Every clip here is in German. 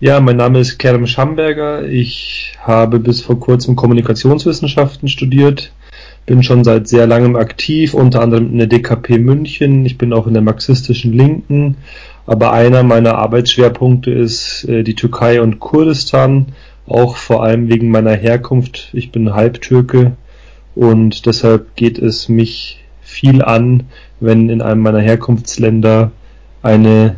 Ja, mein Name ist Kerem Schamberger. Ich habe bis vor kurzem Kommunikationswissenschaften studiert, bin schon seit sehr langem aktiv, unter anderem in der DKP München. Ich bin auch in der marxistischen Linken, aber einer meiner Arbeitsschwerpunkte ist äh, die Türkei und Kurdistan, auch vor allem wegen meiner Herkunft. Ich bin Halbtürke und deshalb geht es mich viel an, wenn in einem meiner Herkunftsländer eine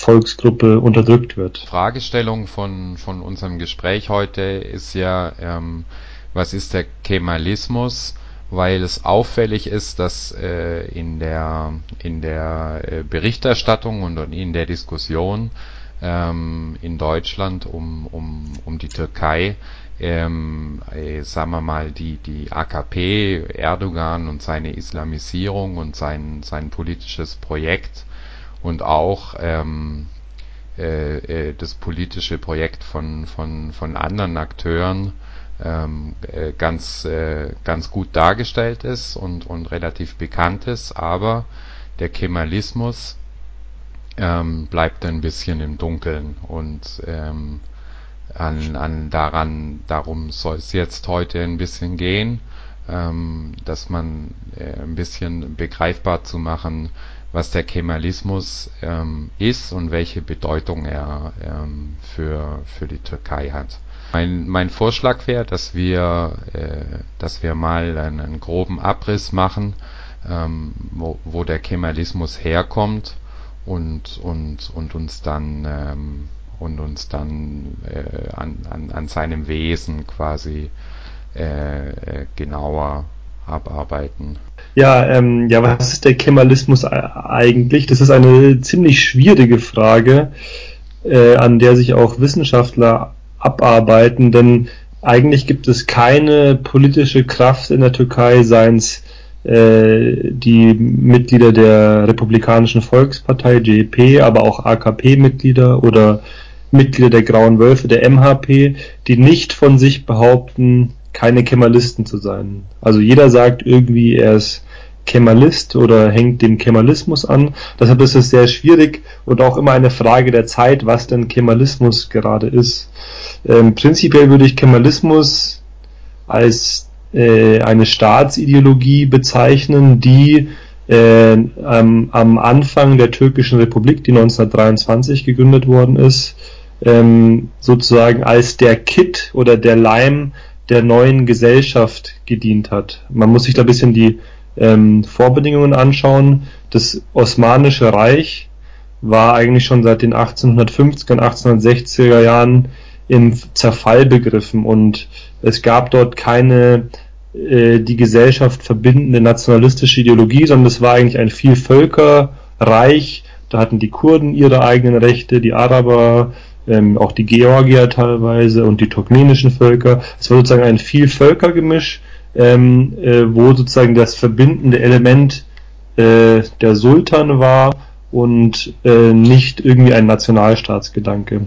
Volksgruppe unterdrückt wird. Fragestellung von, von unserem Gespräch heute ist ja, ähm, was ist der Kemalismus? Weil es auffällig ist, dass äh, in der, in der äh, Berichterstattung und in der Diskussion ähm, in Deutschland um, um, um die Türkei ähm, äh, sagen wir mal, die, die AKP, Erdogan und seine Islamisierung und sein, sein politisches Projekt und auch ähm, äh, äh, das politische Projekt von, von, von anderen Akteuren ähm, äh, ganz, äh, ganz gut dargestellt ist und, und relativ bekannt ist, aber der Kemalismus ähm, bleibt ein bisschen im Dunkeln und ähm, an, an daran, darum soll es jetzt heute ein bisschen gehen, ähm, dass man äh, ein bisschen begreifbar zu machen, was der Kemalismus ähm, ist und welche Bedeutung er ähm, für, für die Türkei hat. Mein, mein Vorschlag wäre, dass wir, äh, dass wir mal einen, einen groben Abriss machen, ähm, wo, wo der Kemalismus herkommt und, und, und uns dann ähm, und uns dann äh, an, an, an seinem Wesen quasi äh, äh, genauer abarbeiten. Ja, ähm, ja, was ist der Kemalismus eigentlich? Das ist eine ziemlich schwierige Frage, äh, an der sich auch Wissenschaftler abarbeiten, denn eigentlich gibt es keine politische Kraft in der Türkei, seien es äh, die Mitglieder der Republikanischen Volkspartei, JP, aber auch AKP-Mitglieder oder Mitglieder der Grauen Wölfe, der MHP, die nicht von sich behaupten, keine Kemalisten zu sein. Also jeder sagt irgendwie, er ist Kemalist oder hängt dem Kemalismus an. Deshalb ist es sehr schwierig und auch immer eine Frage der Zeit, was denn Kemalismus gerade ist. Ähm, prinzipiell würde ich Kemalismus als äh, eine Staatsideologie bezeichnen, die äh, am, am Anfang der türkischen Republik, die 1923 gegründet worden ist, ähm, sozusagen als der Kit oder der Leim der neuen Gesellschaft gedient hat. Man muss sich da ein bisschen die ähm, Vorbedingungen anschauen. Das Osmanische Reich war eigentlich schon seit den 1850er und 1860er Jahren im Zerfall begriffen und es gab dort keine äh, die Gesellschaft verbindende nationalistische Ideologie, sondern es war eigentlich ein Vielvölkerreich. Da hatten die Kurden ihre eigenen Rechte, die Araber, ähm, auch die Georgier teilweise und die turkmenischen Völker. Es war sozusagen ein Vielvölkergemisch, ähm, äh, wo sozusagen das verbindende Element äh, der Sultan war und äh, nicht irgendwie ein Nationalstaatsgedanke.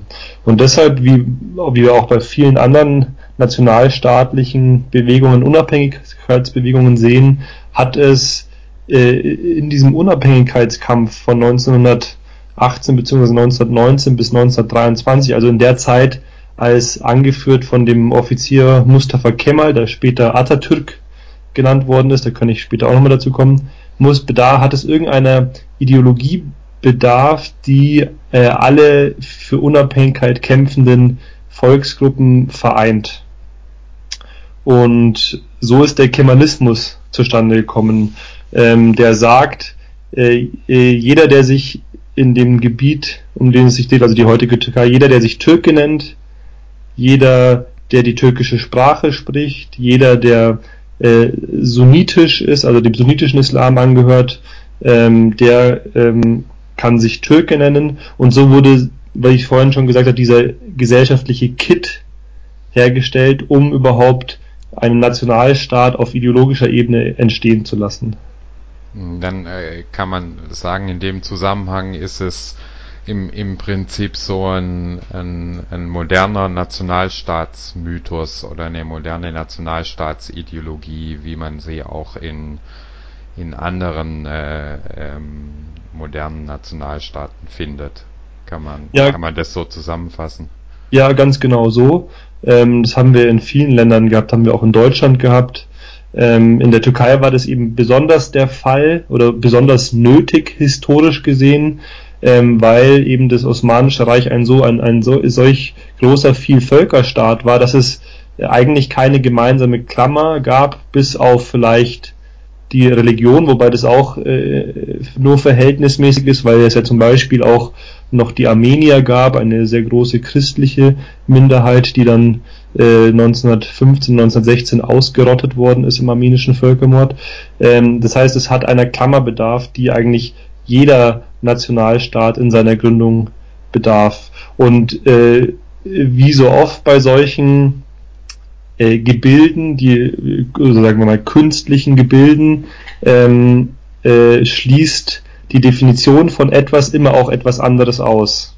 Und deshalb, wie, wie wir auch bei vielen anderen nationalstaatlichen Bewegungen, Unabhängigkeitsbewegungen sehen, hat es äh, in diesem Unabhängigkeitskampf von 1900 18 bzw. 1919 bis 1923, also in der Zeit, als angeführt von dem Offizier Mustafa Kemal, der später Atatürk genannt worden ist, da kann ich später auch nochmal dazu kommen, muss Bedarf, hat es irgendeiner Ideologie bedarf, die äh, alle für Unabhängigkeit kämpfenden Volksgruppen vereint. Und so ist der Kemalismus zustande gekommen, ähm, der sagt, äh, äh jeder, der sich in dem Gebiet, um den es sich dreht, also die heutige Türkei, jeder, der sich Türke nennt, jeder, der die türkische Sprache spricht, jeder, der äh, sunnitisch ist, also dem sunnitischen Islam angehört, ähm, der ähm, kann sich Türke nennen. Und so wurde, weil ich vorhin schon gesagt habe, dieser gesellschaftliche Kit hergestellt, um überhaupt einen Nationalstaat auf ideologischer Ebene entstehen zu lassen. Dann äh, kann man sagen, in dem Zusammenhang ist es im, im Prinzip so ein, ein, ein moderner Nationalstaatsmythos oder eine moderne Nationalstaatsideologie, wie man sie auch in, in anderen äh, ähm, modernen Nationalstaaten findet. Kann man, ja. kann man das so zusammenfassen? Ja, ganz genau so. Ähm, das haben wir in vielen Ländern gehabt, haben wir auch in Deutschland gehabt. Ähm, in der Türkei war das eben besonders der Fall oder besonders nötig historisch gesehen, ähm, weil eben das Osmanische Reich ein so ein, ein so, solch großer Vielvölkerstaat war, dass es eigentlich keine gemeinsame Klammer gab, bis auf vielleicht die Religion, wobei das auch äh, nur verhältnismäßig ist, weil es ja zum Beispiel auch noch die Armenier gab, eine sehr große christliche Minderheit, die dann äh, 1915, 1916 ausgerottet worden ist im armenischen Völkermord. Ähm, das heißt, es hat einer Klammerbedarf, die eigentlich jeder Nationalstaat in seiner Gründung bedarf. Und äh, wie so oft bei solchen äh, Gebilden, die, also sagen wir mal, künstlichen Gebilden, ähm, äh, schließt die Definition von etwas immer auch etwas anderes aus.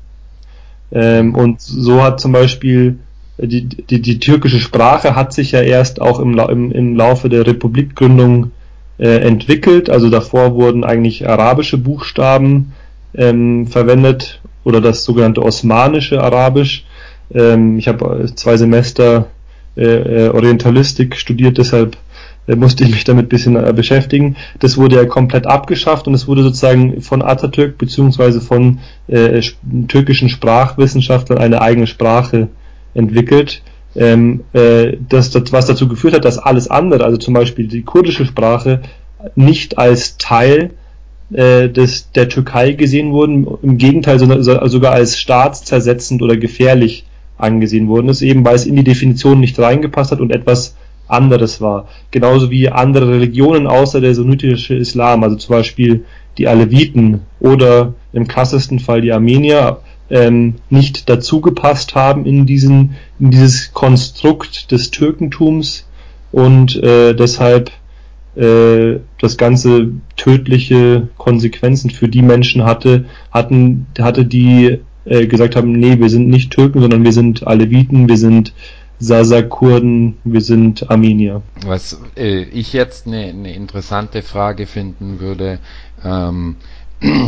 Ähm, und so hat zum Beispiel die, die, die türkische Sprache hat sich ja erst auch im, im, im Laufe der Republikgründung äh, entwickelt. Also davor wurden eigentlich arabische Buchstaben ähm, verwendet oder das sogenannte osmanische Arabisch. Ähm, ich habe zwei Semester äh, äh, Orientalistik studiert, deshalb äh, musste ich mich damit bisschen äh, beschäftigen. Das wurde ja komplett abgeschafft und es wurde sozusagen von Atatürk beziehungsweise von äh, türkischen Sprachwissenschaftlern eine eigene Sprache entwickelt. Ähm, äh, das, das, was dazu geführt hat, dass alles andere, also zum Beispiel die kurdische Sprache, nicht als Teil äh, des, der Türkei gesehen wurden, im Gegenteil sogar als staatszersetzend oder gefährlich angesehen worden ist, eben weil es in die Definition nicht reingepasst hat und etwas anderes war. Genauso wie andere Religionen außer der sunnitische Islam, also zum Beispiel die Aleviten oder im krassesten Fall die Armenier, ähm, nicht dazugepasst haben in diesen in dieses Konstrukt des Türkentums und äh, deshalb äh, das ganze tödliche Konsequenzen für die Menschen hatte, hatten hatte die äh, gesagt haben, nee, wir sind nicht Türken, sondern wir sind Aleviten, wir sind Sasa-Kurden, wir sind Armenier. Was äh, ich jetzt eine ne interessante Frage finden würde, ähm,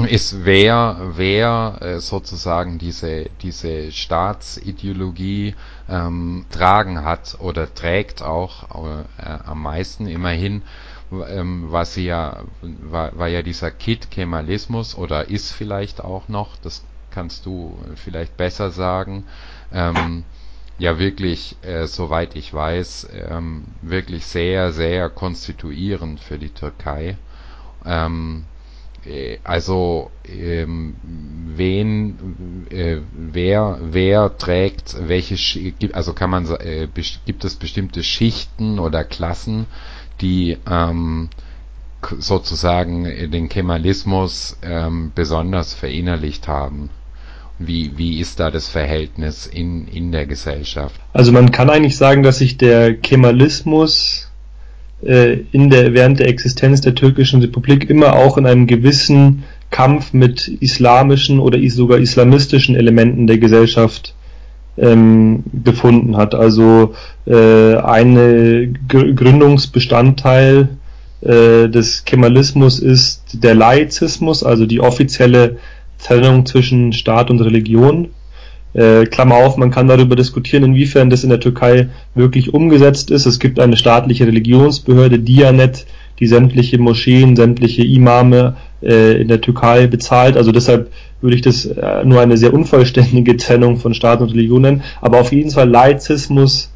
ist, wer, wer äh, sozusagen diese, diese Staatsideologie ähm, tragen hat oder trägt auch äh, am meisten immerhin, ähm, war sie ja, war, war ja dieser Kit-Kemalismus oder ist vielleicht auch noch, das kannst du vielleicht besser sagen, ähm, ja wirklich, äh, soweit ich weiß, ähm, wirklich sehr, sehr konstituierend für die Türkei. Ähm, äh, also ähm, wen, äh, wer, wer trägt welche, also kann man, äh, gibt es bestimmte Schichten oder Klassen, die ähm, sozusagen den Kemalismus ähm, besonders verinnerlicht haben? Wie, wie ist da das Verhältnis in, in der Gesellschaft? Also man kann eigentlich sagen, dass sich der Kemalismus äh, in der, während der Existenz der türkischen Republik immer auch in einem gewissen Kampf mit islamischen oder sogar islamistischen Elementen der Gesellschaft ähm, gefunden hat. Also äh, ein Gründungsbestandteil äh, des Kemalismus ist der Laizismus, also die offizielle Trennung zwischen Staat und Religion. Äh, Klammer auf, man kann darüber diskutieren, inwiefern das in der Türkei wirklich umgesetzt ist. Es gibt eine staatliche Religionsbehörde, Dianet, die sämtliche Moscheen, sämtliche Imame äh, in der Türkei bezahlt. Also deshalb würde ich das äh, nur eine sehr unvollständige Trennung von Staat und Religion nennen. Aber auf jeden Fall Laizismus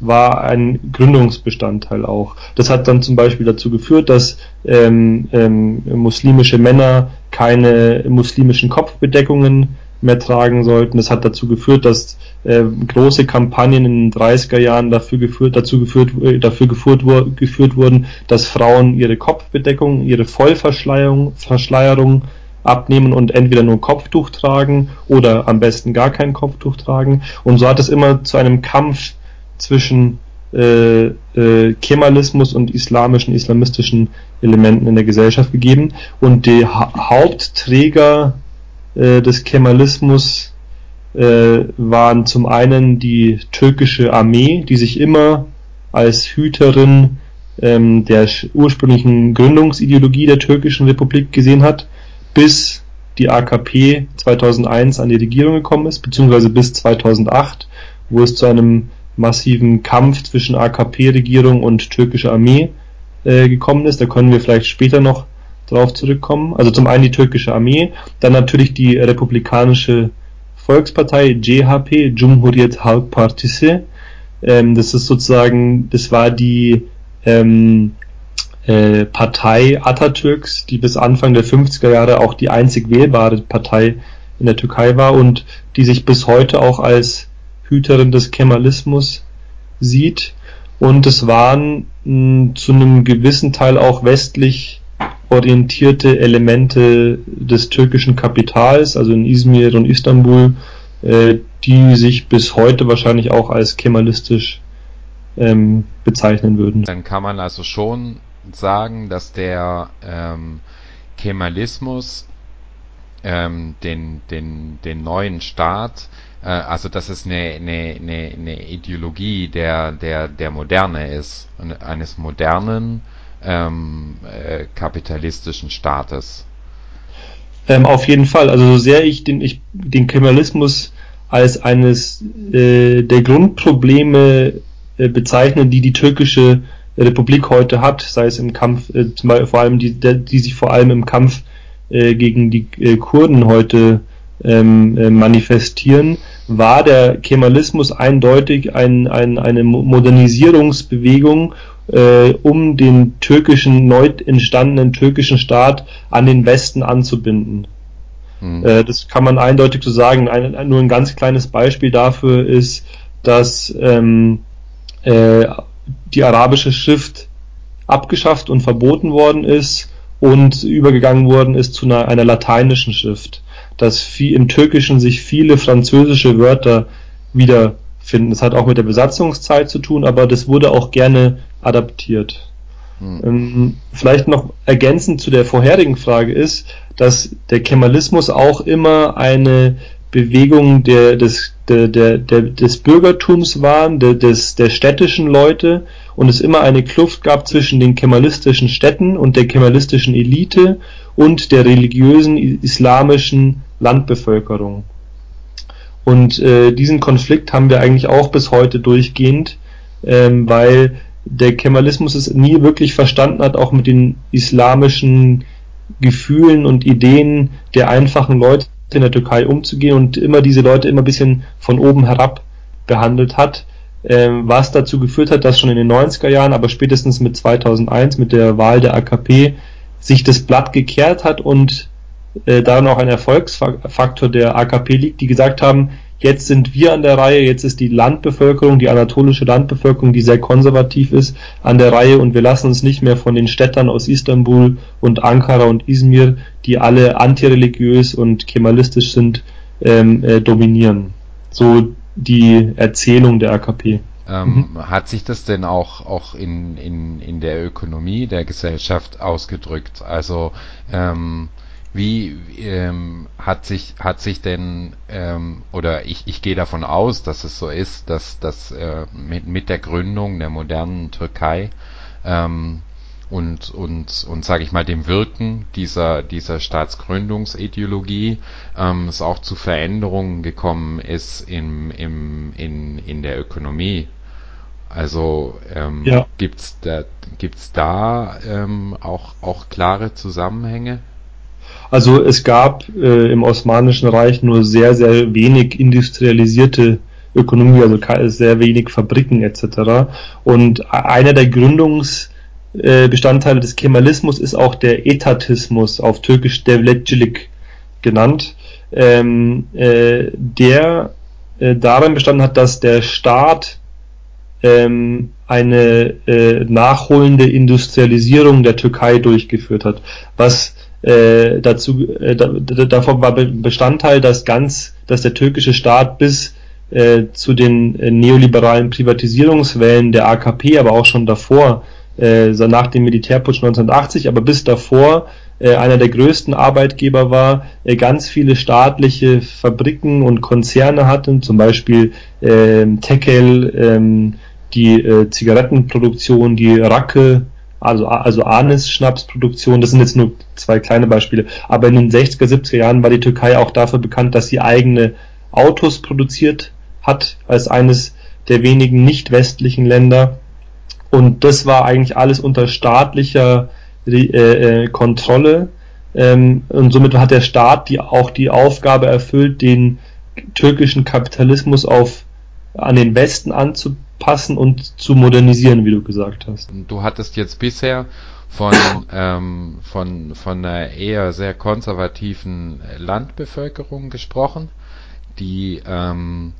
war ein Gründungsbestandteil auch. Das hat dann zum Beispiel dazu geführt, dass ähm, ähm, muslimische Männer keine muslimischen Kopfbedeckungen mehr tragen sollten. Das hat dazu geführt, dass äh, große Kampagnen in den 30er Jahren dafür geführt, dazu geführt, äh, dafür geführt, geführt wurden, dass Frauen ihre Kopfbedeckung, ihre Vollverschleierung Verschleierung abnehmen und entweder nur Kopftuch tragen oder am besten gar kein Kopftuch tragen. Und so hat es immer zu einem Kampf zwischen äh, äh, Kemalismus und islamischen, islamistischen Elementen in der Gesellschaft gegeben. Und die ha Hauptträger äh, des Kemalismus äh, waren zum einen die türkische Armee, die sich immer als Hüterin ähm, der ursprünglichen Gründungsideologie der türkischen Republik gesehen hat, bis die AKP 2001 an die Regierung gekommen ist, beziehungsweise bis 2008 wo es zu einem massiven Kampf zwischen AKP-Regierung und türkischer Armee äh, gekommen ist. Da können wir vielleicht später noch drauf zurückkommen. Also zum einen die türkische Armee, dann natürlich die republikanische Volkspartei CHP, Cumhuriyet Halk Partisi. Ähm, das ist sozusagen, das war die ähm, äh, Partei Atatürks, die bis Anfang der 50er Jahre auch die einzig wählbare Partei in der Türkei war und die sich bis heute auch als Hüterin des Kemalismus sieht. Und es waren mh, zu einem gewissen Teil auch westlich orientierte Elemente des türkischen Kapitals, also in Izmir und Istanbul, äh, die sich bis heute wahrscheinlich auch als kemalistisch ähm, bezeichnen würden. Dann kann man also schon sagen, dass der ähm, Kemalismus ähm, den, den, den neuen Staat, äh, also dass es eine, eine, eine, eine Ideologie der, der, der Moderne ist, eines modernen ähm, äh, kapitalistischen Staates. Ähm, auf jeden Fall. Also so sehr ich den, ich, den Kemalismus als eines äh, der Grundprobleme äh, bezeichne, die die türkische Republik heute hat, sei es im Kampf, äh, vor allem die, die sich vor allem im Kampf äh, gegen die äh, Kurden heute ähm, äh, manifestieren, war der Kemalismus eindeutig ein, ein, eine Modernisierungsbewegung äh, um den türkischen, neu entstandenen türkischen Staat an den Westen anzubinden. Mhm. Äh, das kann man eindeutig so sagen. Ein, nur ein ganz kleines Beispiel dafür ist, dass ähm, äh, die arabische Schrift abgeschafft und verboten worden ist und übergegangen worden ist zu einer, einer lateinischen Schrift. Dass viel, im Türkischen sich viele französische Wörter wiederfinden. Das hat auch mit der Besatzungszeit zu tun, aber das wurde auch gerne adaptiert. Hm. Ähm, vielleicht noch ergänzend zu der vorherigen Frage ist, dass der Kemalismus auch immer eine Bewegung der, des, der, der, der, des Bürgertums war, der, des, der städtischen Leute und es immer eine Kluft gab zwischen den kemalistischen Städten und der kemalistischen Elite und der religiösen islamischen Landbevölkerung. Und äh, diesen Konflikt haben wir eigentlich auch bis heute durchgehend, ähm, weil der Kemalismus es nie wirklich verstanden hat, auch mit den islamischen Gefühlen und Ideen der einfachen Leute in der Türkei umzugehen und immer diese Leute immer ein bisschen von oben herab behandelt hat, ähm, was dazu geführt hat, dass schon in den 90er Jahren, aber spätestens mit 2001, mit der Wahl der AKP, sich das Blatt gekehrt hat und äh, daran auch ein Erfolgsfaktor der AKP liegt, die gesagt haben, Jetzt sind wir an der Reihe, jetzt ist die Landbevölkerung, die anatolische Landbevölkerung, die sehr konservativ ist, an der Reihe und wir lassen uns nicht mehr von den Städtern aus Istanbul und Ankara und Izmir, die alle antireligiös und kemalistisch sind, ähm, äh, dominieren. So die Erzählung der AKP. Ähm, mhm. Hat sich das denn auch, auch in, in, in der Ökonomie der Gesellschaft ausgedrückt? Also ähm, wie ähm, hat sich hat sich denn ähm, oder ich, ich gehe davon aus, dass es so ist, dass dass äh, mit, mit der Gründung der modernen Türkei ähm, und und und sage ich mal dem Wirken dieser dieser Staatsgründungsideologie ähm, es auch zu Veränderungen gekommen ist im im in in der Ökonomie. Also ähm, ja. gibt's da gibt's da ähm, auch auch klare Zusammenhänge? Also es gab äh, im Osmanischen Reich nur sehr, sehr wenig industrialisierte Ökonomie, also sehr wenig Fabriken etc. Und einer der Gründungsbestandteile äh, des Kemalismus ist auch der Etatismus, auf Türkisch Devletçilik genannt, ähm, äh, der äh, darin bestanden hat, dass der Staat ähm, eine äh, nachholende Industrialisierung der Türkei durchgeführt hat, was äh, dazu äh, da, davon war Bestandteil, dass ganz, dass der türkische Staat bis äh, zu den äh, neoliberalen Privatisierungswellen der AKP, aber auch schon davor, äh, nach dem Militärputsch 1980, aber bis davor äh, einer der größten Arbeitgeber war, äh, ganz viele staatliche Fabriken und Konzerne hatten, zum Beispiel äh, Tekel, äh, die äh, Zigarettenproduktion, die Racke also, also Anis-Schnapsproduktion, das sind jetzt nur zwei kleine Beispiele, aber in den 60er, 70er Jahren war die Türkei auch dafür bekannt, dass sie eigene Autos produziert hat als eines der wenigen nicht westlichen Länder. Und das war eigentlich alles unter staatlicher äh, Kontrolle. Ähm, und somit hat der Staat die, auch die Aufgabe erfüllt, den türkischen Kapitalismus auf an den Westen anzupassen und zu modernisieren, wie du gesagt hast. Du hattest jetzt bisher von, ähm, von, von einer eher sehr konservativen Landbevölkerung gesprochen, die, ähm,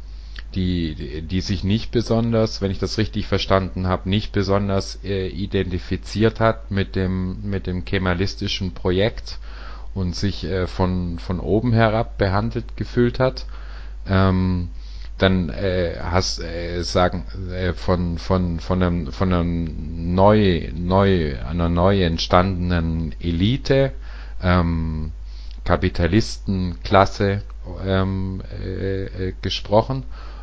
die, die sich nicht besonders, wenn ich das richtig verstanden habe, nicht besonders äh, identifiziert hat mit dem, mit dem kemalistischen Projekt und sich äh, von, von oben herab behandelt gefühlt hat. Ähm, dann äh, hast äh, sagen äh, von von von einem von einem neu neu einer neu entstandenen Elite ähm, Kapitalistenklasse ähm, äh, äh, gesprochen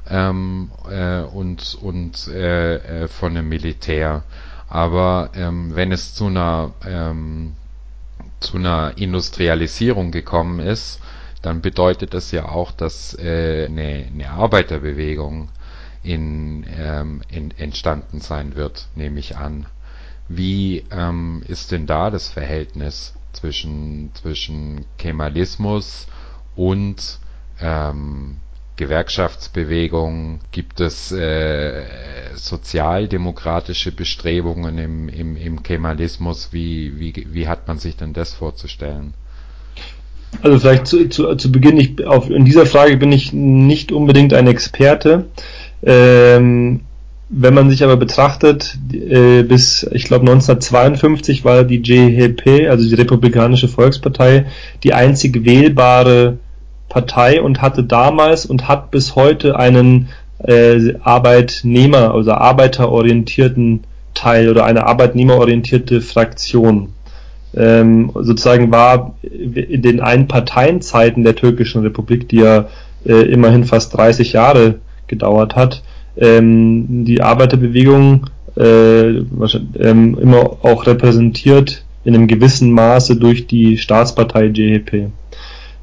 ähm, äh, und und äh, äh, von einem Militär. Aber ähm, wenn es zu einer ähm, zu einer Industrialisierung gekommen ist dann bedeutet das ja auch, dass äh, eine, eine Arbeiterbewegung in, ähm, in, entstanden sein wird, nehme ich an. Wie ähm, ist denn da das Verhältnis zwischen, zwischen Kemalismus und ähm, Gewerkschaftsbewegung? Gibt es äh, sozialdemokratische Bestrebungen im, im, im Kemalismus? Wie, wie, wie hat man sich denn das vorzustellen? Also vielleicht zu, zu, zu Beginn, ich, auf, in dieser Frage bin ich nicht unbedingt ein Experte. Ähm, wenn man sich aber betrachtet, äh, bis ich glaube 1952 war die JHP, also die Republikanische Volkspartei, die einzig wählbare Partei und hatte damals und hat bis heute einen äh, Arbeitnehmer, also arbeiterorientierten Teil oder eine arbeitnehmerorientierte Fraktion ähm, sozusagen war in den Einparteienzeiten der türkischen Republik, die ja äh, immerhin fast 30 Jahre gedauert hat, ähm, die Arbeiterbewegung äh, ähm, immer auch repräsentiert in einem gewissen Maße durch die Staatspartei JHP.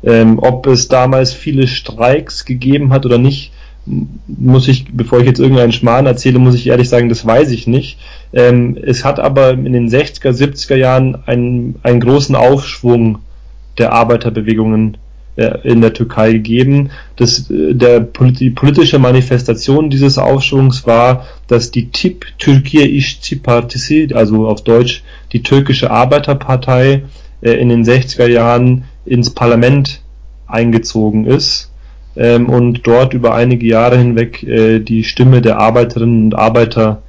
Ähm, ob es damals viele Streiks gegeben hat oder nicht, muss ich, bevor ich jetzt irgendeinen Schmarrn erzähle, muss ich ehrlich sagen, das weiß ich nicht. Ähm, es hat aber in den 60er, 70er Jahren einen, einen großen Aufschwung der Arbeiterbewegungen äh, in der Türkei gegeben. Das, äh, der, die politische Manifestation dieses Aufschwungs war, dass die TIP, Türkiye İşçi Partisi, also auf Deutsch die türkische Arbeiterpartei, äh, in den 60er Jahren ins Parlament eingezogen ist ähm, und dort über einige Jahre hinweg äh, die Stimme der Arbeiterinnen und Arbeiter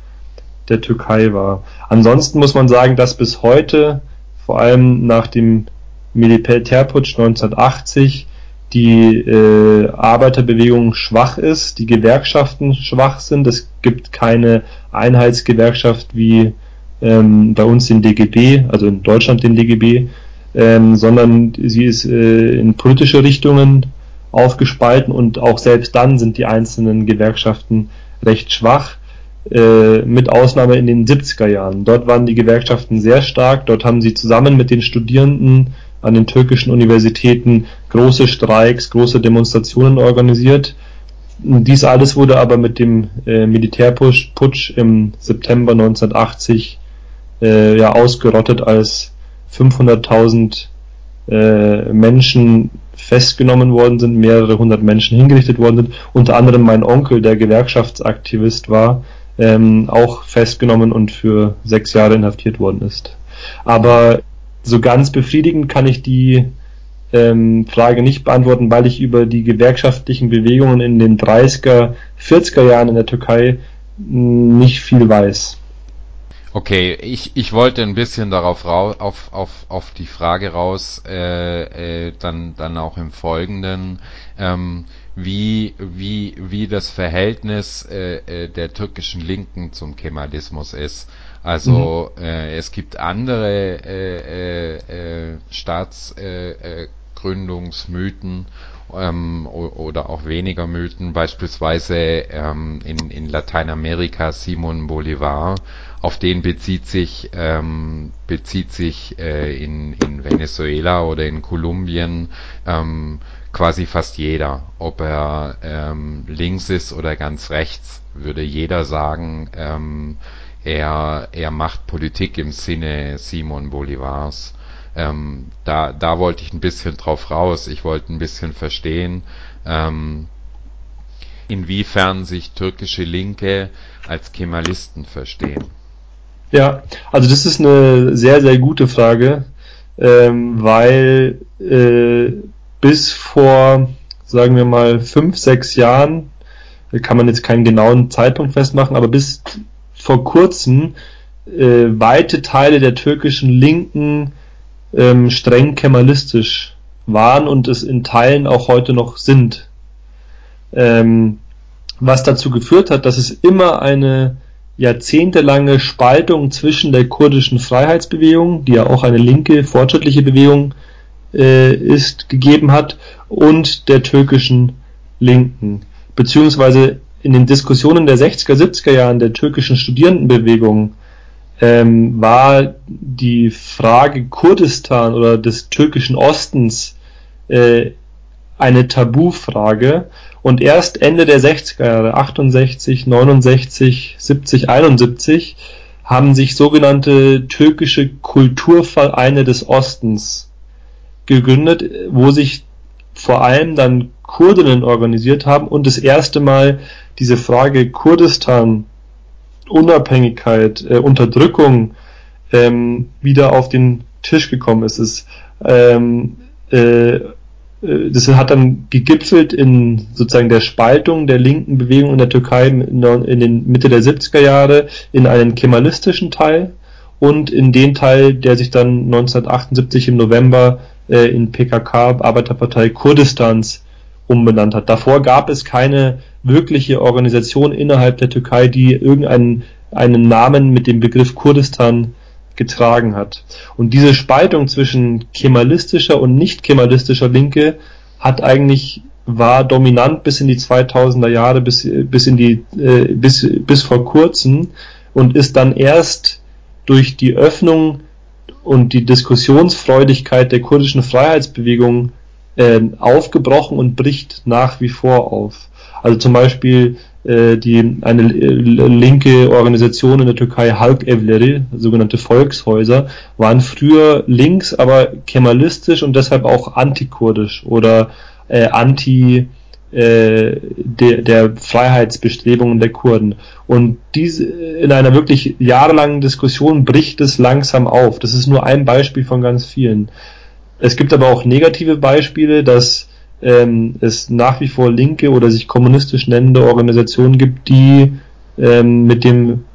der Türkei war. Ansonsten muss man sagen, dass bis heute, vor allem nach dem Militärputsch 1980, die äh, Arbeiterbewegung schwach ist, die Gewerkschaften schwach sind. Es gibt keine Einheitsgewerkschaft wie ähm, bei uns den DGB, also in Deutschland den DGB, ähm, sondern sie ist äh, in politische Richtungen aufgespalten und auch selbst dann sind die einzelnen Gewerkschaften recht schwach, äh, mit Ausnahme in den 70er Jahren. Dort waren die Gewerkschaften sehr stark, dort haben sie zusammen mit den Studierenden an den türkischen Universitäten große Streiks, große Demonstrationen organisiert. Dies alles wurde aber mit dem äh, Militärputsch Putsch im September 1980 äh, ja ausgerottet, als 500.000 äh, Menschen festgenommen worden sind, mehrere hundert Menschen hingerichtet worden sind, unter anderem mein Onkel, der Gewerkschaftsaktivist war, ähm, auch festgenommen und für sechs Jahre inhaftiert worden ist. Aber so ganz befriedigend kann ich die ähm, Frage nicht beantworten, weil ich über die gewerkschaftlichen Bewegungen in den 30er, 40er Jahren in der Türkei nicht viel weiß. Okay, ich, ich wollte ein bisschen darauf raus, auf, auf, auf die Frage raus, äh, äh, dann, dann auch im Folgenden, ähm, wie, wie, wie das Verhältnis äh, äh der türkischen Linken zum Kemalismus ist. Also mhm. äh, es gibt andere äh, äh, äh Staatsgründungsmythen ähm, oder auch weniger Mythen, beispielsweise ähm, in, in Lateinamerika Simon Bolivar, auf den bezieht sich ähm, bezieht sich äh, in, in Venezuela oder in Kolumbien ähm, quasi fast jeder, ob er ähm, links ist oder ganz rechts, würde jeder sagen, ähm, er, er macht Politik im Sinne Simon Bolivars. Ähm, da, da wollte ich ein bisschen drauf raus. Ich wollte ein bisschen verstehen, ähm, inwiefern sich türkische Linke als Kemalisten verstehen. Ja, also das ist eine sehr, sehr gute Frage, ähm, weil äh, bis vor, sagen wir mal, fünf, sechs Jahren, kann man jetzt keinen genauen Zeitpunkt festmachen, aber bis vor kurzem äh, weite Teile der türkischen Linken ähm, streng kemalistisch waren und es in Teilen auch heute noch sind. Ähm, was dazu geführt hat, dass es immer eine jahrzehntelange Spaltung zwischen der kurdischen Freiheitsbewegung, die ja auch eine linke, fortschrittliche Bewegung äh, ist, gegeben hat, und der türkischen Linken. Beziehungsweise in den Diskussionen der 60er, 70er Jahren der türkischen Studierendenbewegung ähm, war die Frage Kurdistan oder des türkischen Ostens äh, eine Tabufrage. Und erst Ende der 60er Jahre, 68, 69, 70, 71, haben sich sogenannte türkische Kulturvereine des Ostens gegründet, wo sich vor allem dann Kurdinnen organisiert haben. Und das erste Mal diese Frage Kurdistan Unabhängigkeit, äh, Unterdrückung ähm, wieder auf den Tisch gekommen ist. Es, ähm, äh, äh, das hat dann gegipfelt in sozusagen der Spaltung der linken Bewegung in der Türkei in, in den Mitte der 70er Jahre in einen kemalistischen Teil und in den Teil, der sich dann 1978 im November äh, in PKK, Arbeiterpartei Kurdistans, umbenannt hat. Davor gab es keine wirkliche Organisation innerhalb der Türkei, die irgendeinen einen Namen mit dem Begriff Kurdistan getragen hat. Und diese Spaltung zwischen kemalistischer und nicht kemalistischer Linke hat eigentlich war dominant bis in die 2000er Jahre, bis, bis in die, äh, bis, bis vor kurzem und ist dann erst durch die Öffnung und die Diskussionsfreudigkeit der kurdischen Freiheitsbewegung äh, aufgebrochen und bricht nach wie vor auf. Also zum Beispiel äh, die eine äh, linke Organisation in der Türkei Halk Evleri, sogenannte Volkshäuser, waren früher links, aber kemalistisch und deshalb auch antikurdisch oder äh, anti äh, der, der Freiheitsbestrebungen der Kurden. Und diese in einer wirklich jahrelangen Diskussion bricht es langsam auf. Das ist nur ein Beispiel von ganz vielen. Es gibt aber auch negative Beispiele, dass ähm, es nach wie vor linke oder sich kommunistisch nennende Organisationen gibt, die ähm, mit dem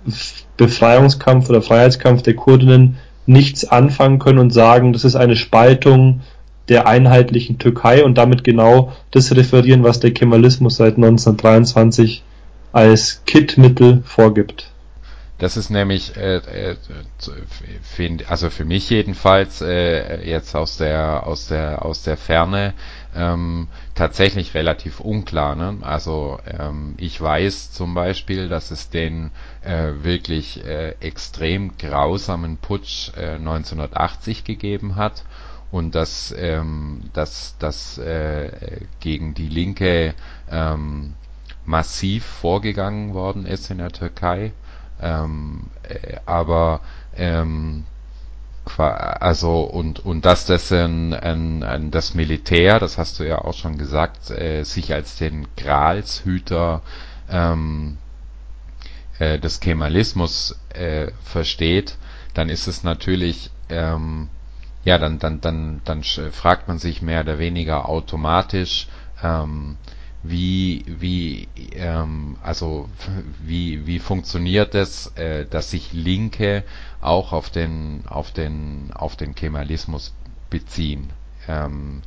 Befreiungskampf oder Freiheitskampf der Kurdinnen nichts anfangen können und sagen, das ist eine Spaltung der einheitlichen Türkei und damit genau das referieren, was der Kemalismus seit 1923 als Kitmittel vorgibt. Das ist nämlich, äh, äh, also für mich jedenfalls äh, jetzt aus der aus der aus der Ferne ähm, tatsächlich relativ unklar. Ne? Also ähm, ich weiß zum Beispiel, dass es den äh, wirklich äh, extrem grausamen Putsch äh, 1980 gegeben hat und dass ähm, dass das äh, gegen die Linke ähm, massiv vorgegangen worden ist in der Türkei ähm, äh, aber ähm, also und und dass das ein, ein, das Militär, das hast du ja auch schon gesagt, äh, sich als den Gralshüter ähm, äh, des Kemalismus äh, versteht, dann ist es natürlich ähm, ja dann dann dann dann fragt man sich mehr oder weniger automatisch ähm, wie wie ähm, also wie wie funktioniert es, äh, dass sich Linke auch auf den auf den auf den Kemalismus beziehen ähm,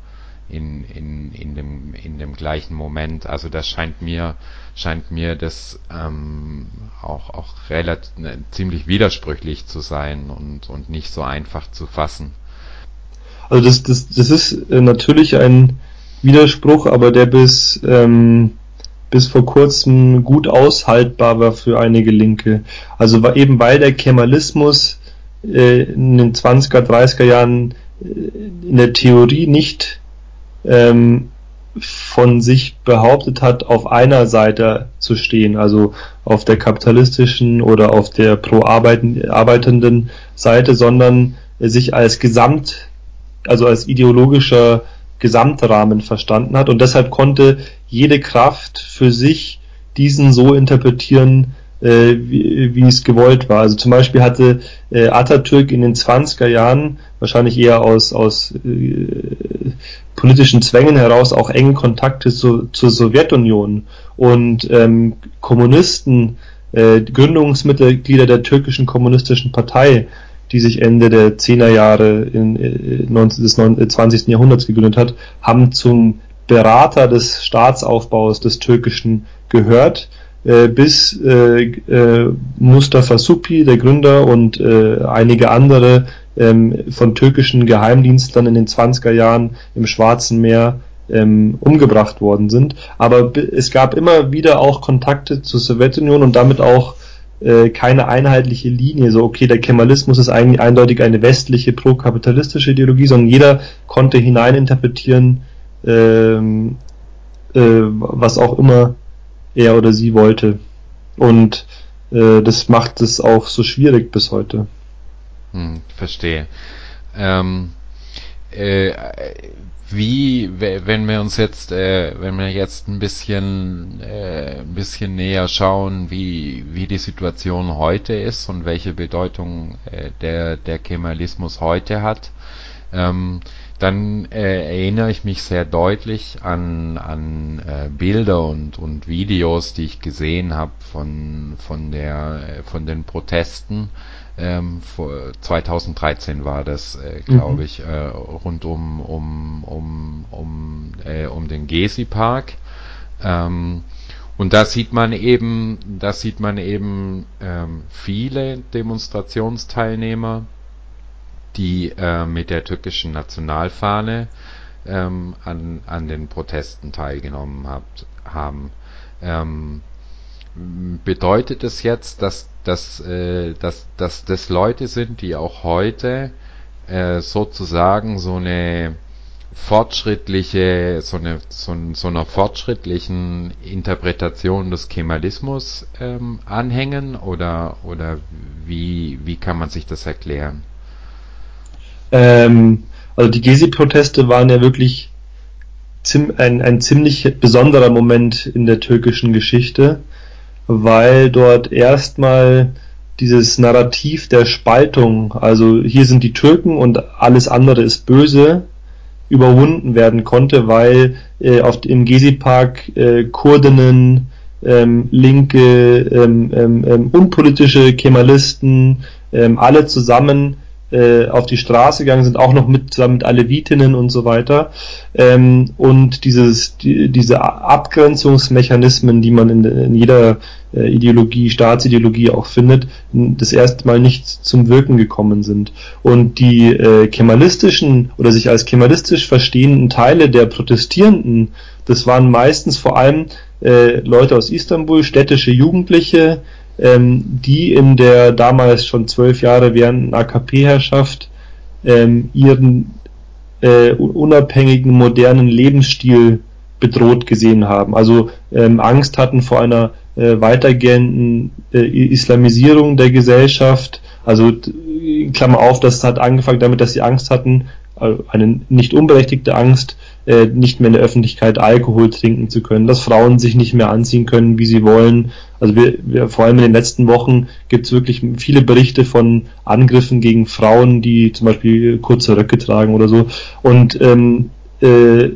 in, in, in dem in dem gleichen Moment. Also das scheint mir scheint mir das ähm, auch auch relativ ne, ziemlich widersprüchlich zu sein und und nicht so einfach zu fassen. Also das das das ist äh, natürlich ein Widerspruch, aber der bis, ähm, bis vor kurzem gut aushaltbar war für einige Linke. Also eben weil der Kemalismus äh, in den 20er, 30er Jahren äh, in der Theorie nicht ähm, von sich behauptet hat, auf einer Seite zu stehen, also auf der kapitalistischen oder auf der pro arbeitenden Seite, sondern sich als Gesamt, also als ideologischer Gesamtrahmen verstanden hat und deshalb konnte jede Kraft für sich diesen so interpretieren, äh, wie, wie es gewollt war. Also zum Beispiel hatte äh, Atatürk in den 20er Jahren wahrscheinlich eher aus, aus äh, politischen Zwängen heraus auch enge Kontakte zu, zur Sowjetunion und ähm, Kommunisten, äh, Gründungsmitglieder der türkischen kommunistischen Partei, die sich Ende der 10er Jahre in, in, äh, des 20. Äh, Jahrhunderts gegründet hat, haben zum Berater des Staatsaufbaus des Türkischen gehört äh, bis äh, äh, Mustafa Suppi, der Gründer, und äh, einige andere ähm, von türkischen Geheimdienstlern in den 20er Jahren im Schwarzen Meer ähm, umgebracht worden sind. Aber es gab immer wieder auch Kontakte zur Sowjetunion und damit auch äh, keine einheitliche Linie. So, okay, der Kemalismus ist eigentlich eindeutig eine westliche pro-kapitalistische Ideologie, sondern jeder konnte hineininterpretieren, ähm, äh, was auch immer er oder sie wollte. Und äh, das macht es auch so schwierig bis heute. Hm, verstehe. Ähm, äh, wie, wenn wir uns jetzt, äh, wenn wir jetzt ein bisschen, äh, ein bisschen näher schauen, wie, wie die Situation heute ist und welche Bedeutung äh, der, der Kemalismus heute hat, ähm, dann äh, erinnere ich mich sehr deutlich an, an äh, Bilder und, und Videos, die ich gesehen habe von, von, der, äh, von den Protesten. Ähm, vor, 2013 war das, äh, glaube mhm. ich, äh, rund um, um, um, um, äh, um den Gezi-Park. Ähm, und da sieht man eben, da sieht man eben ähm, viele Demonstrationsteilnehmer, die äh, mit der türkischen Nationalfahne ähm, an, an den Protesten teilgenommen habt, haben. Ähm, bedeutet es jetzt, dass, dass, äh, dass, dass das Leute sind, die auch heute äh, sozusagen so eine fortschrittliche, so, eine, so, so einer fortschrittlichen Interpretation des Kemalismus ähm, anhängen oder, oder wie, wie kann man sich das erklären? Ähm, also die Gezi-Proteste waren ja wirklich ein, ein ziemlich besonderer Moment in der türkischen Geschichte, weil dort erstmal dieses Narrativ der Spaltung, also hier sind die Türken und alles andere ist böse, überwunden werden konnte, weil äh, auf, im Gezi-Park äh, Kurdinnen, ähm, linke, ähm, ähm, ähm unpolitische Kemalisten, ähm, alle zusammen äh, auf die Straße gegangen sind, auch noch mit zusammen mit Alevitinnen und so weiter. Ähm, und dieses, die, diese Abgrenzungsmechanismen, die man in, in jeder äh, Ideologie, Staatsideologie auch findet, das erste Mal nicht zum Wirken gekommen sind. Und die äh, kemalistischen oder sich als kemalistisch verstehenden Teile der Protestierenden, das waren meistens vor allem äh, Leute aus Istanbul, städtische Jugendliche, ähm, die in der damals schon zwölf Jahre währenden AKP-Herrschaft ähm, ihren äh, unabhängigen modernen Lebensstil bedroht gesehen haben. Also ähm, Angst hatten vor einer äh, weitergehenden äh, Islamisierung der Gesellschaft. Also Klammer auf, das hat angefangen damit, dass sie Angst hatten, eine nicht unberechtigte Angst, äh, nicht mehr in der Öffentlichkeit Alkohol trinken zu können, dass Frauen sich nicht mehr anziehen können, wie sie wollen. Also wir, wir vor allem in den letzten Wochen gibt es wirklich viele Berichte von Angriffen gegen Frauen, die zum Beispiel kurze Röcke tragen oder so. Und ähm, äh,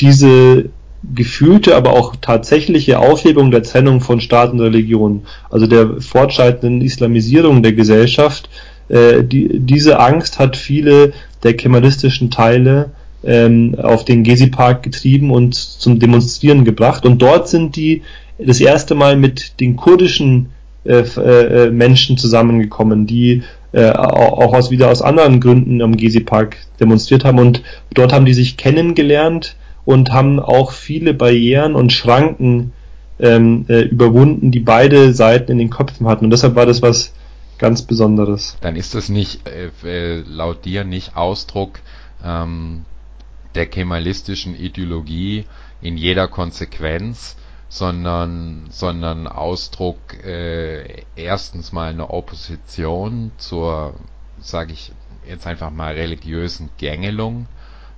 diese gefühlte, aber auch tatsächliche Aufhebung der Trennung von Staat und Religion, also der fortschreitenden Islamisierung der Gesellschaft, äh, die, diese Angst hat viele der kemalistischen Teile ähm, auf den Gezi-Park getrieben und zum Demonstrieren gebracht. Und dort sind die das erste Mal mit den kurdischen äh, äh, Menschen zusammengekommen, die äh, auch aus wieder aus anderen Gründen am Gezi-Park demonstriert haben. Und dort haben die sich kennengelernt und haben auch viele Barrieren und Schranken ähm, äh, überwunden, die beide Seiten in den Köpfen hatten. Und deshalb war das was ganz Besonderes. Dann ist das nicht äh, äh laut dir nicht Ausdruck ähm, der kemalistischen Ideologie in jeder Konsequenz, sondern, sondern Ausdruck äh, erstens mal eine Opposition zur, sage ich jetzt einfach mal, religiösen Gängelung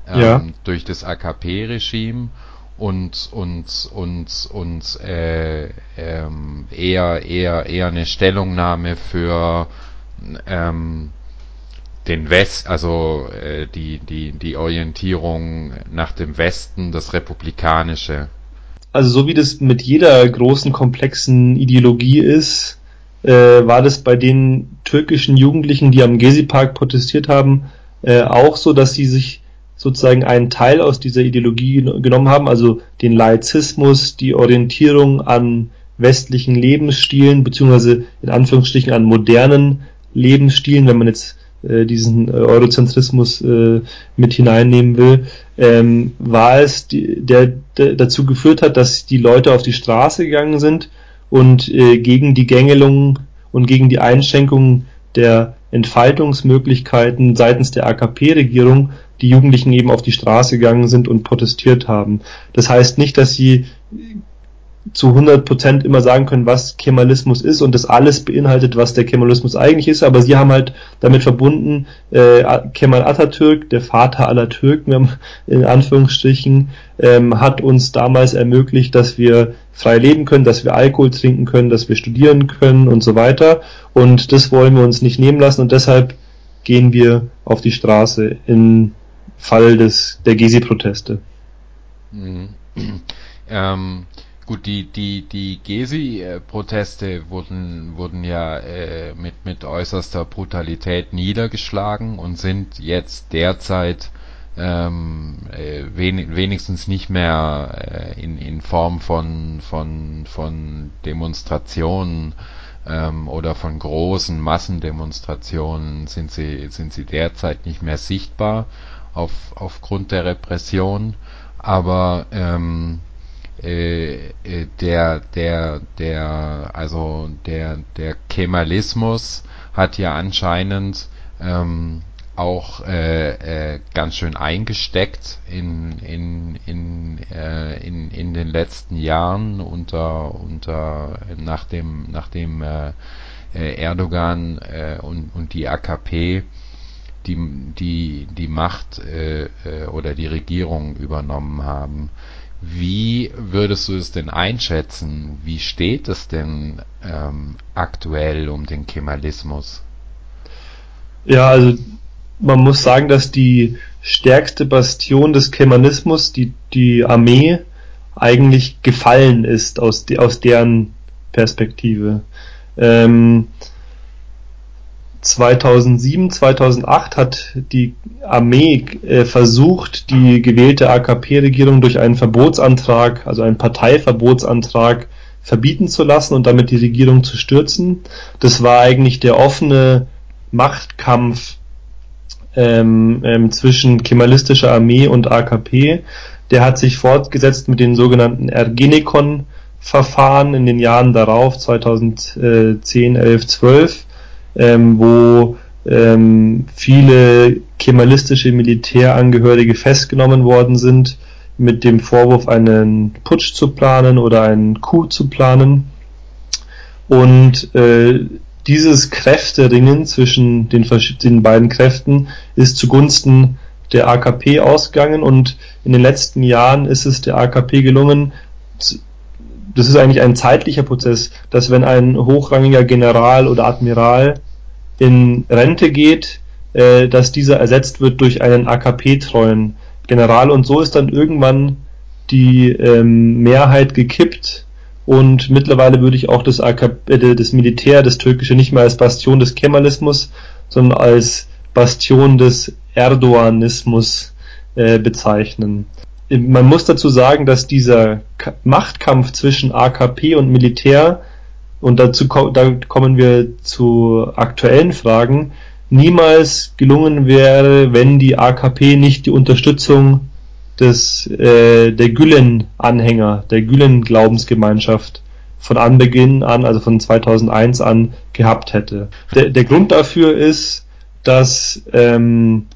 ähm, ja. durch das AKP-Regime und und und und äh, ähm, eher eher eher eine Stellungnahme für ähm, den West, also äh, die die die Orientierung nach dem Westen, das republikanische. Also so wie das mit jeder großen komplexen Ideologie ist, äh, war das bei den türkischen Jugendlichen, die am Gezi Park protestiert haben, äh, auch so, dass sie sich sozusagen einen Teil aus dieser Ideologie genommen haben, also den Laizismus, die Orientierung an westlichen Lebensstilen, beziehungsweise in Anführungsstrichen an modernen Lebensstilen, wenn man jetzt diesen äh, Eurozentrismus äh, mit hineinnehmen will, ähm, war es, die, der, der dazu geführt hat, dass die Leute auf die Straße gegangen sind und äh, gegen die Gängelung und gegen die Einschränkungen der Entfaltungsmöglichkeiten seitens der AKP-Regierung die Jugendlichen eben auf die Straße gegangen sind und protestiert haben. Das heißt nicht, dass sie zu 100 Prozent immer sagen können, was Kemalismus ist und das alles beinhaltet, was der Kemalismus eigentlich ist, aber sie haben halt damit verbunden, äh, Kemal Atatürk, der Vater aller Türken, in Anführungsstrichen, ähm, hat uns damals ermöglicht, dass wir frei leben können, dass wir Alkohol trinken können, dass wir studieren können und so weiter und das wollen wir uns nicht nehmen lassen und deshalb gehen wir auf die Straße in Fall des, der Gezi-Proteste. Mhm. Ähm, gut, die, die, die Gezi-Proteste wurden, wurden ja äh, mit, mit äußerster Brutalität niedergeschlagen und sind jetzt derzeit ähm, äh, wen, wenigstens nicht mehr äh, in, in Form von, von, von Demonstrationen ähm, oder von großen Massendemonstrationen sind sie, sind sie derzeit nicht mehr sichtbar auf, aufgrund der Repression, aber ähm, äh, äh, der, der, der, also der, der Kemalismus hat ja anscheinend ähm, auch äh, äh, ganz schön eingesteckt in, in, in, äh, in, in den letzten Jahren unter, unter nach dem, nachdem äh, äh Erdogan äh, und, und die AKP die, die, die Macht äh, oder die Regierung übernommen haben. Wie würdest du es denn einschätzen? Wie steht es denn ähm, aktuell um den Kemalismus? Ja, also man muss sagen, dass die stärkste Bastion des Kemanismus, die, die Armee, eigentlich gefallen ist aus, aus deren Perspektive. Ähm, 2007, 2008 hat die Armee äh, versucht, die gewählte AKP-Regierung durch einen Verbotsantrag, also einen Parteiverbotsantrag, verbieten zu lassen und damit die Regierung zu stürzen. Das war eigentlich der offene Machtkampf ähm, ähm, zwischen kemalistischer Armee und AKP. Der hat sich fortgesetzt mit den sogenannten Ergenekon-Verfahren in den Jahren darauf, 2010, 11, 12 ähm, wo ähm, viele kemalistische Militärangehörige festgenommen worden sind mit dem Vorwurf, einen Putsch zu planen oder einen Coup zu planen. Und äh, dieses Kräfteringen zwischen den verschiedenen beiden Kräften ist zugunsten der AKP ausgegangen und in den letzten Jahren ist es der AKP gelungen, das ist eigentlich ein zeitlicher Prozess, dass wenn ein hochrangiger General oder Admiral in Rente geht, äh, dass dieser ersetzt wird durch einen AKP-treuen General und so ist dann irgendwann die ähm, Mehrheit gekippt und mittlerweile würde ich auch das, AKP, äh, das Militär, das türkische nicht mehr als Bastion des Kemalismus, sondern als Bastion des Erdoganismus äh, bezeichnen. Man muss dazu sagen, dass dieser Machtkampf zwischen AKP und Militär und dazu da kommen wir zu aktuellen Fragen, niemals gelungen wäre, wenn die AKP nicht die Unterstützung des äh, der Gülen-Anhänger, der Gülen-Glaubensgemeinschaft von Anbeginn an, also von 2001 an, gehabt hätte. Der, der Grund dafür ist, dass ähm,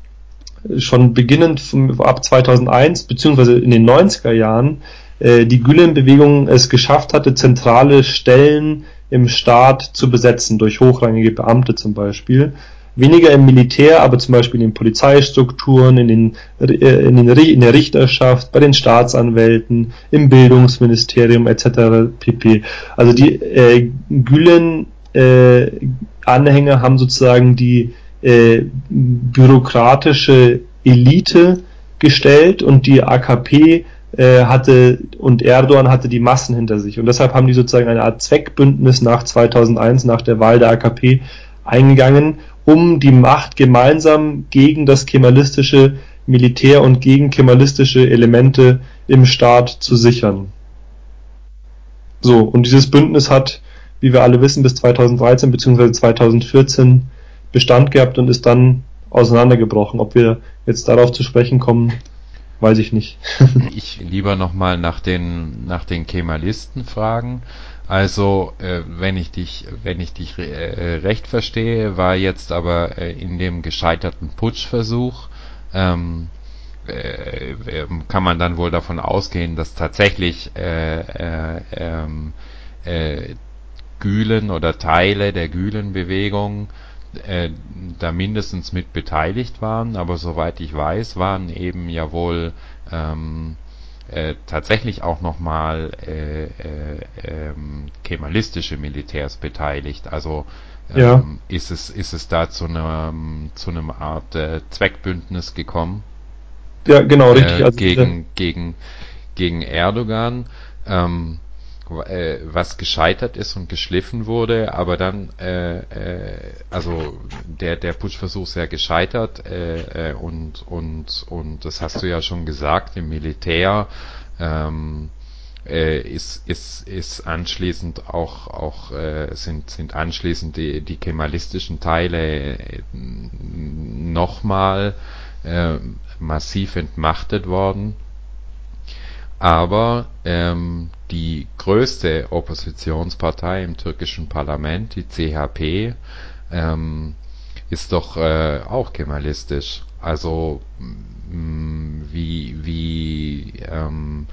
schon beginnend vom, ab 2001 beziehungsweise in den 90er Jahren äh, die Gülen-Bewegung es geschafft hatte, zentrale Stellen im Staat zu besetzen, durch hochrangige Beamte zum Beispiel. Weniger im Militär, aber zum Beispiel in Polizeistrukturen, in, den, in, den, in der Richterschaft, bei den Staatsanwälten, im Bildungsministerium etc. pp. Also die äh, Gülen-Anhänger äh, haben sozusagen die äh, bürokratische Elite gestellt und die AKP hatte und Erdogan hatte die Massen hinter sich. Und deshalb haben die sozusagen eine Art Zweckbündnis nach 2001, nach der Wahl der AKP eingegangen, um die Macht gemeinsam gegen das kemalistische Militär und gegen kemalistische Elemente im Staat zu sichern. So, und dieses Bündnis hat, wie wir alle wissen, bis 2013 bzw. 2014 Bestand gehabt und ist dann auseinandergebrochen. Ob wir jetzt darauf zu sprechen kommen, weiß ich nicht. ich lieber nochmal nach den, nach den Kemalisten fragen. Also, äh, wenn ich dich, wenn ich dich äh, recht verstehe, war jetzt aber äh, in dem gescheiterten Putschversuch, ähm, äh, ähm, kann man dann wohl davon ausgehen, dass tatsächlich äh, äh, ähm, äh, Gülen oder Teile der Gülen-Bewegung da mindestens mit beteiligt waren, aber soweit ich weiß, waren eben ja wohl ähm, äh, tatsächlich auch nochmal äh, äh, ähm, kemalistische Militärs beteiligt. Also ähm, ja. ist es ist es da zu einem zu einem Art äh, Zweckbündnis gekommen? Ja, genau, richtig. Äh, also gegen gegen gegen Erdogan. Ähm, äh, was gescheitert ist und geschliffen wurde, aber dann, äh, äh, also der, der Putschversuch ist ja gescheitert äh, äh, und, und, und das hast du ja schon gesagt, im Militär ähm, äh, ist, ist, ist anschließend auch, auch äh, sind, sind anschließend die, die kemalistischen Teile äh, nochmal äh, massiv entmachtet worden. Aber ähm, die größte Oppositionspartei im türkischen Parlament, die CHP, ähm, ist doch äh, auch kemalistisch. Also mh, mm, wie wie ähm,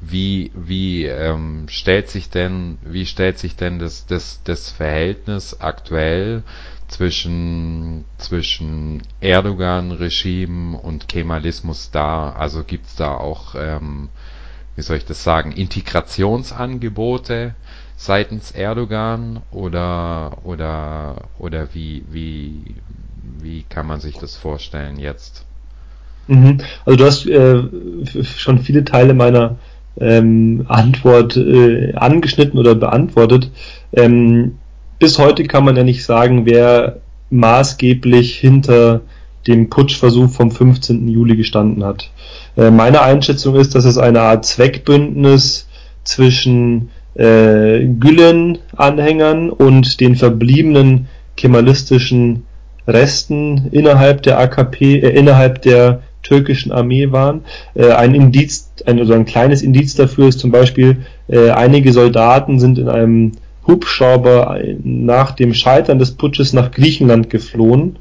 wie wie ähm, stellt sich denn wie stellt sich denn das das das Verhältnis aktuell zwischen zwischen Erdogan-Regime und Kemalismus dar? Also gibt's da auch ähm, wie soll ich das sagen, Integrationsangebote seitens Erdogan oder oder oder wie wie wie kann man sich das vorstellen jetzt? Mhm. Also du hast äh, schon viele Teile meiner ähm, Antwort äh, angeschnitten oder beantwortet. Ähm, bis heute kann man ja nicht sagen, wer maßgeblich hinter dem Putschversuch vom 15. Juli gestanden hat. Äh, meine Einschätzung ist, dass es eine Art Zweckbündnis zwischen äh, Gülen-Anhängern und den verbliebenen kemalistischen Resten innerhalb der AKP, äh, innerhalb der türkischen Armee waren. Äh, ein Indiz, ein, also ein kleines Indiz dafür ist zum Beispiel, äh, einige Soldaten sind in einem Hubschrauber nach dem Scheitern des Putsches nach Griechenland geflohen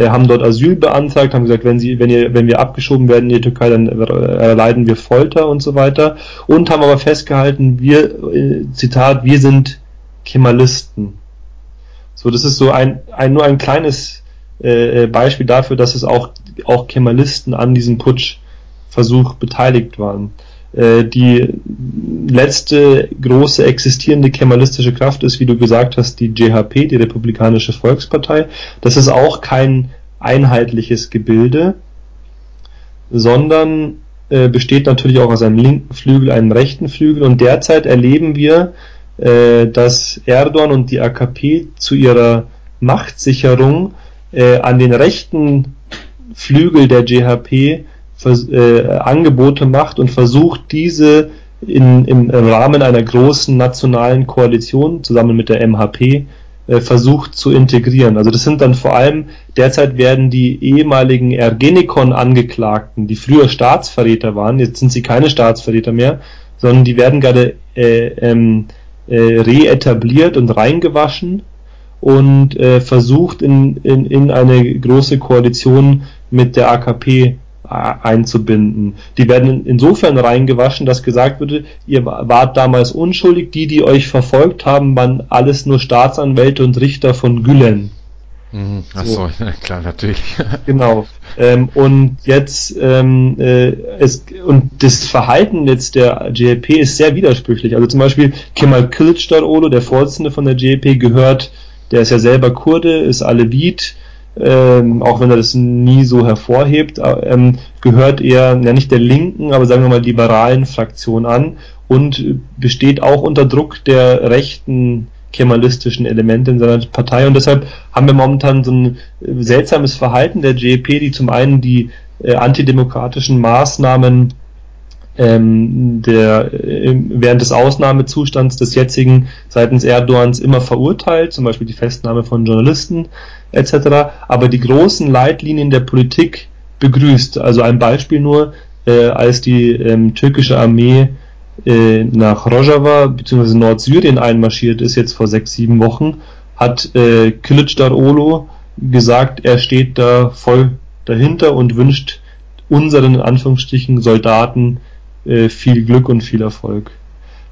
äh, haben dort Asyl beantragt, haben gesagt, wenn sie, wenn ihr, wenn wir abgeschoben werden in die Türkei, dann erleiden wir Folter und so weiter und haben aber festgehalten, wir, äh, Zitat, wir sind Kemalisten. So, das ist so ein, ein nur ein kleines äh, Beispiel dafür, dass es auch auch Kemalisten an diesem Putschversuch beteiligt waren. Äh, die letzte große existierende kemalistische Kraft ist, wie du gesagt hast, die JHP, die Republikanische Volkspartei. Das ist auch kein einheitliches Gebilde, sondern äh, besteht natürlich auch aus einem linken Flügel, einem rechten Flügel und derzeit erleben wir, äh, dass Erdogan und die AKP zu ihrer Machtsicherung äh, an den rechten Flügel der JHP äh, Angebote macht und versucht, diese in, im Rahmen einer großen nationalen Koalition zusammen mit der MHP äh, versucht zu integrieren. Also das sind dann vor allem, derzeit werden die ehemaligen Ergenekon-Angeklagten, die früher Staatsverräter waren, jetzt sind sie keine Staatsverräter mehr, sondern die werden gerade äh, ähm, äh, reetabliert und reingewaschen und äh, versucht in, in, in eine große Koalition mit der AKP einzubinden. Die werden insofern reingewaschen, dass gesagt wurde, ihr wart damals unschuldig, die, die euch verfolgt haben, waren alles nur Staatsanwälte und Richter von Gülen. Mhm. Ach so, klar, natürlich. genau. Ähm, und jetzt ähm, äh, es, und das Verhalten jetzt der JLP ist sehr widersprüchlich. Also zum Beispiel Kemal Kılıçdaroğlu, der Vorsitzende von der JLP, gehört, der ist ja selber Kurde, ist Alevit, ähm, auch wenn er das nie so hervorhebt, äh, ähm, gehört er ja nicht der linken, aber sagen wir mal liberalen Fraktion an und besteht auch unter Druck der rechten kemalistischen Elemente in seiner Partei. Und deshalb haben wir momentan so ein seltsames Verhalten der JEP, die zum einen die äh, antidemokratischen Maßnahmen ähm, der äh, während des Ausnahmezustands des jetzigen seitens Erdogans immer verurteilt, zum Beispiel die Festnahme von Journalisten etc., aber die großen Leitlinien der Politik begrüßt. Also ein Beispiel nur, äh, als die ähm, türkische Armee äh, nach Rojava bzw. Nordsyrien einmarschiert ist, jetzt vor sechs, sieben Wochen, hat äh, Kılıçdaroğlu gesagt, er steht da voll dahinter und wünscht unseren in Anführungsstrichen Soldaten äh, viel Glück und viel Erfolg.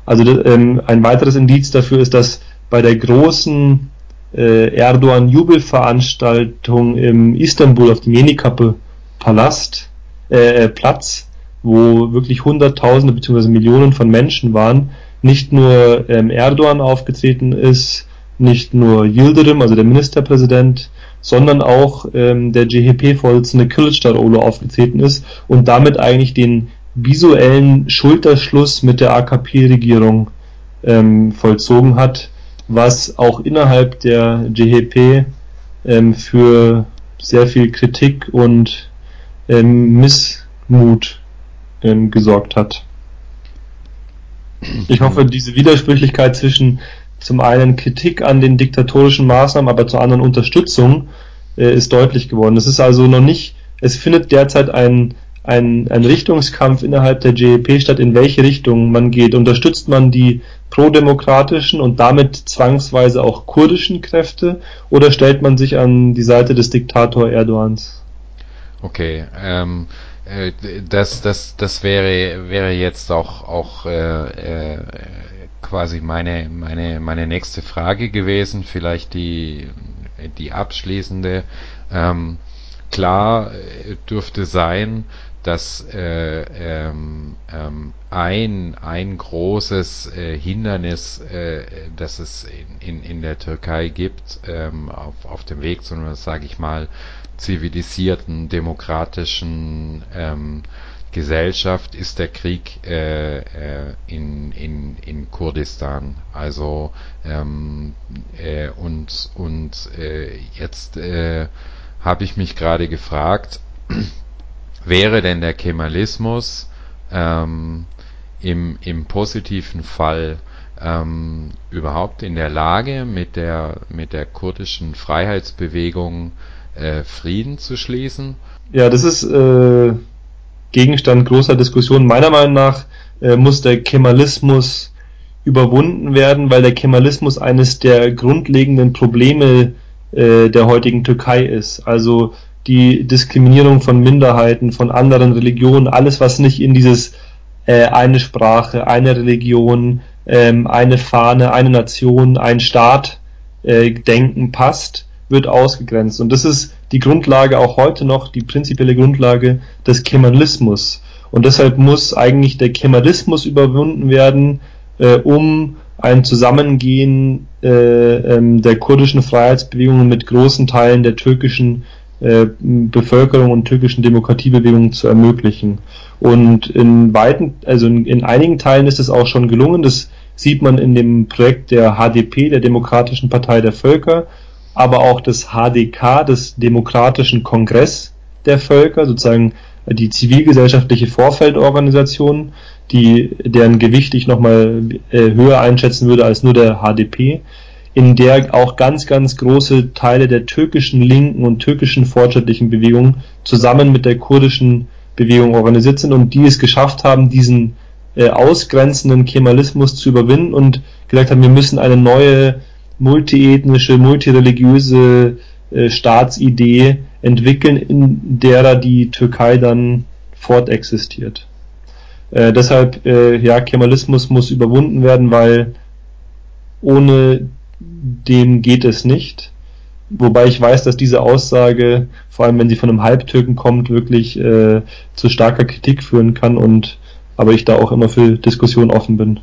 Also ähm, ein weiteres Indiz dafür ist, dass bei der großen Erdogan-Jubelveranstaltung im Istanbul auf dem Yenikappe Palast, äh, äh, Platz, wo wirklich Hunderttausende bzw. Millionen von Menschen waren, nicht nur ähm, Erdogan aufgetreten ist, nicht nur Yildirim, also der Ministerpräsident, sondern auch ähm, der GHP-Vorsitzende Kılıçdaroğlu aufgetreten ist und damit eigentlich den visuellen Schulterschluss mit der AKP-Regierung ähm, vollzogen hat, was auch innerhalb der GHP ähm, für sehr viel Kritik und ähm, Missmut ähm, gesorgt hat. Ich hoffe, diese Widersprüchlichkeit zwischen zum einen Kritik an den diktatorischen Maßnahmen, aber zur anderen Unterstützung äh, ist deutlich geworden. Es ist also noch nicht, es findet derzeit ein ein, ein Richtungskampf innerhalb der GEP statt, in welche Richtung man geht. Unterstützt man die prodemokratischen und damit zwangsweise auch kurdischen Kräfte oder stellt man sich an die Seite des Diktator Erdogans? Okay, ähm, äh, das, das, das wäre, wäre jetzt auch, auch äh, äh, quasi meine, meine, meine nächste Frage gewesen, vielleicht die, die abschließende. Ähm, klar äh, dürfte sein, dass äh, ähm, ähm, ein, ein großes äh, Hindernis, äh, das es in, in, in der Türkei gibt, ähm, auf, auf dem Weg zu einer, sage ich mal, zivilisierten, demokratischen ähm, Gesellschaft ist der Krieg äh, äh, in, in, in Kurdistan. Also ähm, äh, und und äh, jetzt äh, habe ich mich gerade gefragt, wäre denn der Kemalismus ähm, im, im positiven Fall ähm, überhaupt in der Lage, mit der, mit der kurdischen Freiheitsbewegung äh, Frieden zu schließen? Ja, das ist äh, Gegenstand großer Diskussion. Meiner Meinung nach äh, muss der Kemalismus überwunden werden, weil der Kemalismus eines der grundlegenden Probleme äh, der heutigen Türkei ist. Also die Diskriminierung von Minderheiten, von anderen Religionen, alles, was nicht in dieses äh, eine Sprache, eine Religion, ähm, eine Fahne, eine Nation, ein Staat äh, Denken passt, wird ausgegrenzt. Und das ist die Grundlage auch heute noch, die prinzipielle Grundlage des Kemalismus. Und deshalb muss eigentlich der Kemalismus überwunden werden, äh, um ein Zusammengehen äh, ähm, der kurdischen Freiheitsbewegungen mit großen Teilen der türkischen äh, Bevölkerung und türkischen Demokratiebewegungen zu ermöglichen. Und in weiten, also in, in einigen Teilen ist es auch schon gelungen. Das sieht man in dem Projekt der HDP, der Demokratischen Partei der Völker, aber auch des HDK, des Demokratischen Kongress der Völker, sozusagen die zivilgesellschaftliche Vorfeldorganisation, die deren Gewicht ich nochmal äh, höher einschätzen würde als nur der HDP. In der auch ganz, ganz große Teile der türkischen linken und türkischen fortschrittlichen Bewegung zusammen mit der kurdischen Bewegung organisiert sind und die es geschafft haben, diesen äh, ausgrenzenden Kemalismus zu überwinden und gesagt haben, wir müssen eine neue multiethnische, multireligiöse äh, Staatsidee entwickeln, in derer die Türkei dann fortexistiert. Äh, deshalb, äh, ja, Kemalismus muss überwunden werden, weil ohne den geht es nicht. Wobei ich weiß, dass diese Aussage, vor allem wenn sie von einem Halbtürken kommt, wirklich äh, zu starker Kritik führen kann und aber ich da auch immer für Diskussion offen bin.